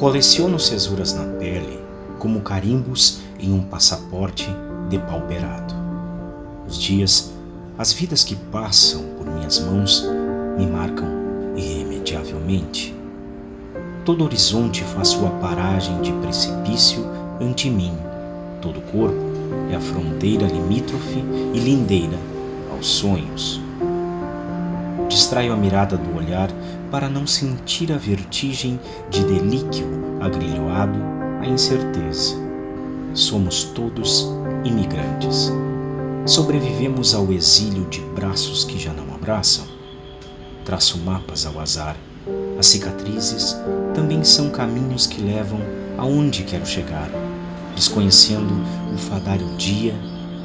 Coleciono cesuras na pele como carimbos em um passaporte depauperado. Os dias, as vidas que passam por minhas mãos me marcam irremediavelmente. Todo horizonte faz sua paragem de precipício ante mim. Todo corpo é a fronteira limítrofe e lindeira aos sonhos. Distraio a mirada do olhar para não sentir a vertigem de delíquio agrilhoado à incerteza. Somos todos imigrantes. Sobrevivemos ao exílio de braços que já não abraçam. Traço mapas ao azar. As cicatrizes também são caminhos que levam aonde quero chegar, desconhecendo o fadário dia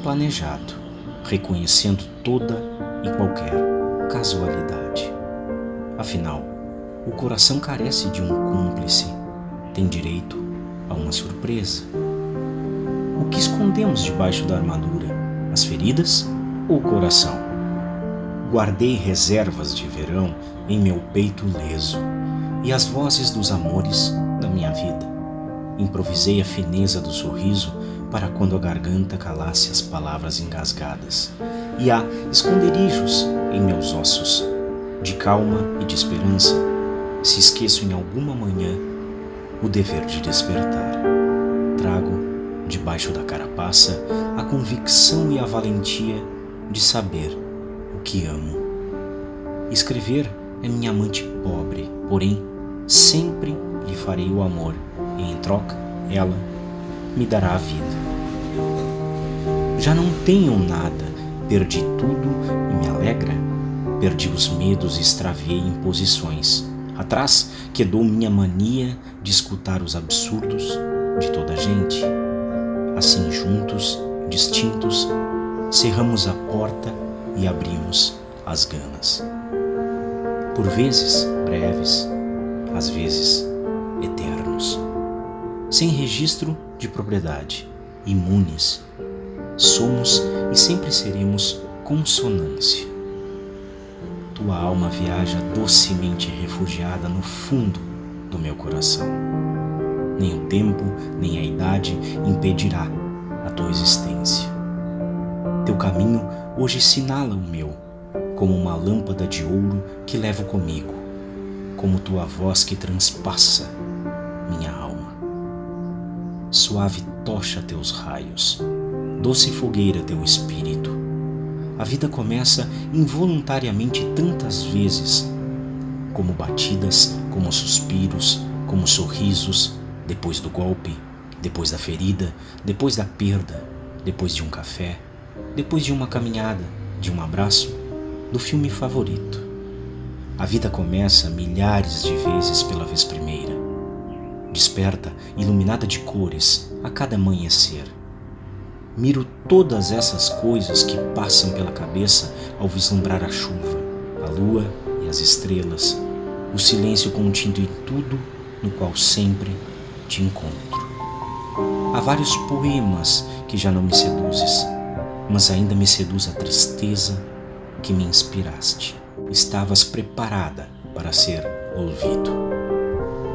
planejado, reconhecendo toda e qualquer casualidade. Afinal, o coração carece de um cúmplice, tem direito a uma surpresa. O que escondemos debaixo da armadura? As feridas ou o coração? Guardei reservas de verão em meu peito leso e as vozes dos amores da minha vida. Improvisei a fineza do sorriso para quando a garganta calasse as palavras engasgadas. E há esconderijos em meus ossos, de calma e de esperança, se esqueço em alguma manhã o dever de despertar. Trago debaixo da carapaça, a convicção e a valentia de saber o que amo. Escrever é minha amante pobre, porém sempre lhe farei o amor e em troca ela me dará a vida. Já não tenho nada, perdi tudo e me alegra. Perdi os medos e extraviei imposições. Atrás quedou minha mania de escutar os absurdos de toda a gente. Assim, juntos, distintos, cerramos a porta e abrimos as ganas. Por vezes breves, às vezes eternos. Sem registro de propriedade, imunes, somos e sempre seremos consonância. Tua alma viaja docemente refugiada no fundo do meu coração nem o tempo, nem a idade impedirá a tua existência. Teu caminho hoje sinala o meu, como uma lâmpada de ouro que levo comigo, como tua voz que transpassa minha alma. Suave tocha teus raios, doce fogueira teu espírito. A vida começa involuntariamente tantas vezes, como batidas, como suspiros, como sorrisos, depois do golpe, depois da ferida, depois da perda, depois de um café, depois de uma caminhada, de um abraço, do filme favorito. A vida começa milhares de vezes pela vez primeira. Desperta, iluminada de cores, a cada amanhecer. Miro todas essas coisas que passam pela cabeça ao vislumbrar a chuva, a lua e as estrelas, o silêncio contido em tudo no qual sempre te encontro. Há vários poemas que já não me seduzes, mas ainda me seduz a tristeza que me inspiraste. Estavas preparada para ser ouvido.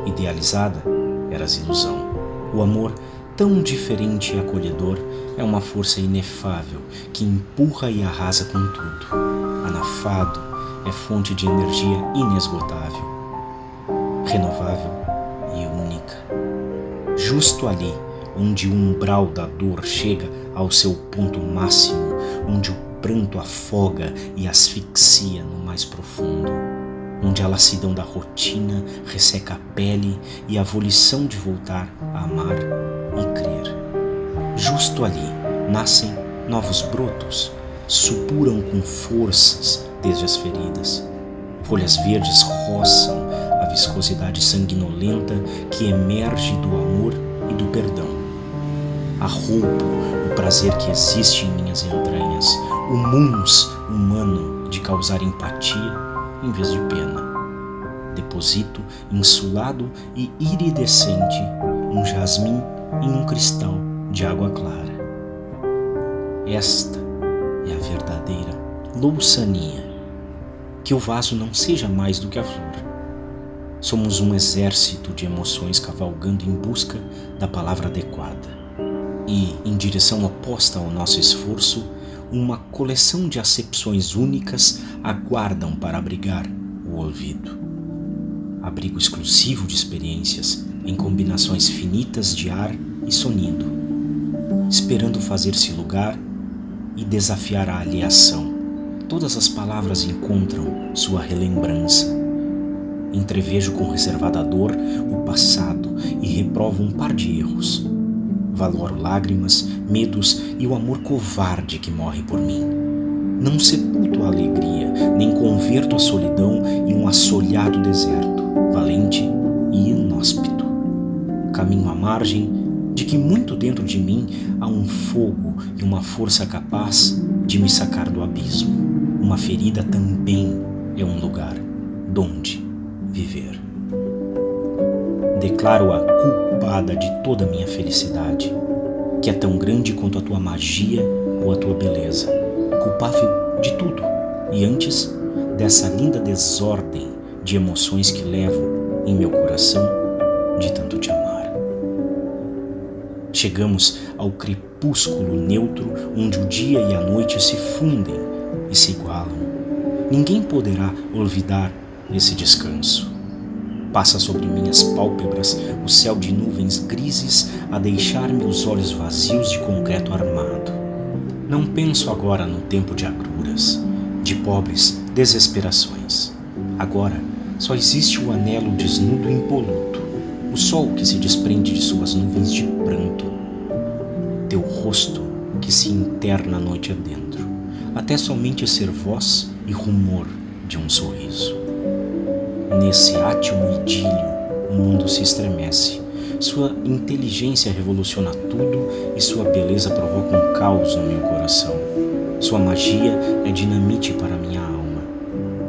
Idealizada, eras ilusão. O amor, tão diferente e acolhedor, é uma força inefável que empurra e arrasa com tudo. Anafado é fonte de energia inesgotável, renovável e única justo ali onde o umbral da dor chega ao seu ponto máximo, onde o pranto afoga e asfixia no mais profundo, onde a lassidão da rotina resseca a pele e a volição de voltar a amar e crer. Justo ali nascem novos brotos, supuram com forças desde as feridas. Folhas verdes roçam a viscosidade sanguinolenta que emerge do amor e do perdão. Arroupo o prazer que existe em minhas entranhas, o munus humano de causar empatia em vez de pena. Deposito insulado e iridescente um jasmim em um cristal de água clara. Esta é a verdadeira louçania. Que o vaso não seja mais do que a flor Somos um exército de emoções cavalgando em busca da palavra adequada. E, em direção oposta ao nosso esforço, uma coleção de acepções únicas aguardam para abrigar o ouvido. Abrigo exclusivo de experiências em combinações finitas de ar e sonido, esperando fazer-se lugar e desafiar a alieação. Todas as palavras encontram sua relembrança. Entrevejo com reservada dor o passado e reprovo um par de erros. Valoro lágrimas, medos e o amor covarde que morre por mim. Não sepulto a alegria, nem converto a solidão em um assolhado deserto, valente e inóspito. Caminho à margem de que muito dentro de mim há um fogo e uma força capaz de me sacar do abismo. Uma ferida também é um lugar donde viver. Declaro-a culpada de toda minha felicidade, que é tão grande quanto a tua magia ou a tua beleza, culpável de tudo, e antes dessa linda desordem de emoções que levo em meu coração de tanto te amar. Chegamos ao crepúsculo neutro onde o dia e a noite se fundem e se igualam. Ninguém poderá olvidar esse descanso. Passa sobre minhas pálpebras o céu de nuvens grises a deixar-me os olhos vazios de concreto armado. Não penso agora no tempo de agruras, de pobres desesperações. Agora só existe o anelo desnudo e impoluto, o sol que se desprende de suas nuvens de pranto, teu rosto que se interna a noite adentro, até somente ser voz e rumor de um sorriso. Nesse átimo idílio, o mundo se estremece. Sua inteligência revoluciona tudo e sua beleza provoca um caos no meu coração. Sua magia é dinamite para minha alma.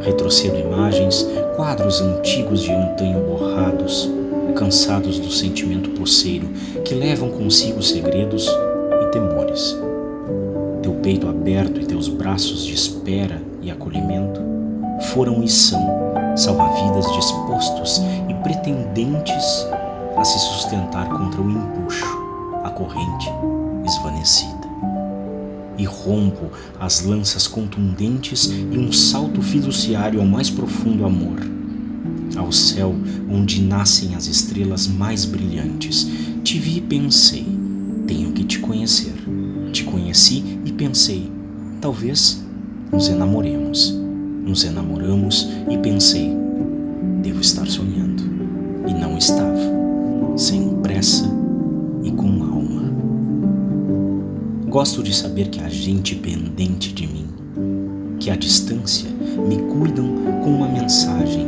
Retrocedo imagens, quadros antigos de antanho borrados, cansados do sentimento poceiro que levam consigo segredos temores. Teu peito aberto e teus braços de espera e acolhimento foram e são salva-vidas dispostos e pretendentes a se sustentar contra o empuxo, a corrente esvanecida. E rompo as lanças contundentes e um salto fiduciário ao mais profundo amor, ao céu onde nascem as estrelas mais brilhantes. Te vi e pensei, tenho que te conhecer. Te conheci e pensei, talvez nos enamoremos. Nos enamoramos e pensei, devo estar sonhando. E não estava, sem pressa e com alma. Gosto de saber que há gente pendente de mim, que à distância me cuidam com uma mensagem,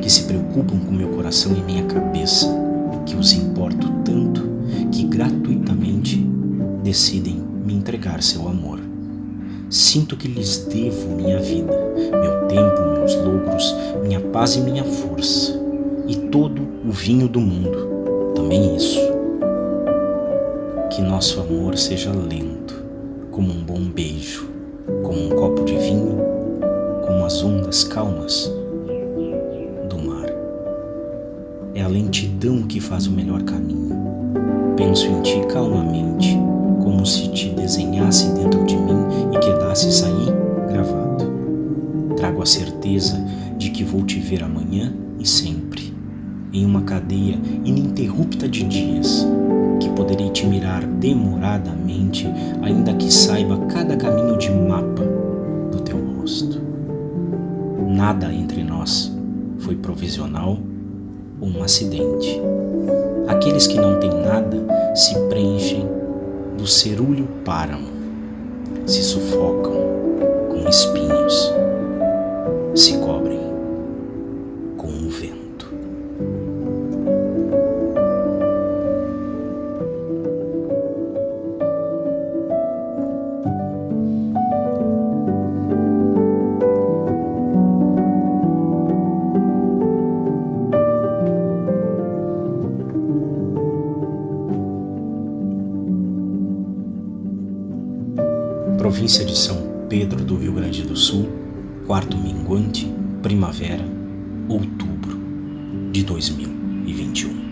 que se preocupam com meu coração e minha cabeça, que os importo tanto que gratuitamente decidem me entregar seu amor. Sinto que lhes devo minha vida, meu tempo, meus logros, minha paz e minha força, e todo o vinho do mundo, também isso. Que nosso amor seja lento, como um bom beijo, como um copo de vinho, como as ondas calmas do mar. É a lentidão que faz o melhor caminho Penso em ti calmamente, como se te desenhasse dentro de mim e quedasse gravado. Trago a certeza de que vou te ver amanhã e sempre, em uma cadeia ininterrupta de dias, que poderei te mirar demoradamente, ainda que saiba cada caminho de mapa do teu rosto. Nada entre nós foi provisional ou um acidente. Aqueles que não têm nada se preenchem do cerúleo páramo, se sufocam com espinhos, se cobrem com o vento. província de São Pedro do Rio Grande do Sul, quarto minguante, primavera, outubro. de 2021.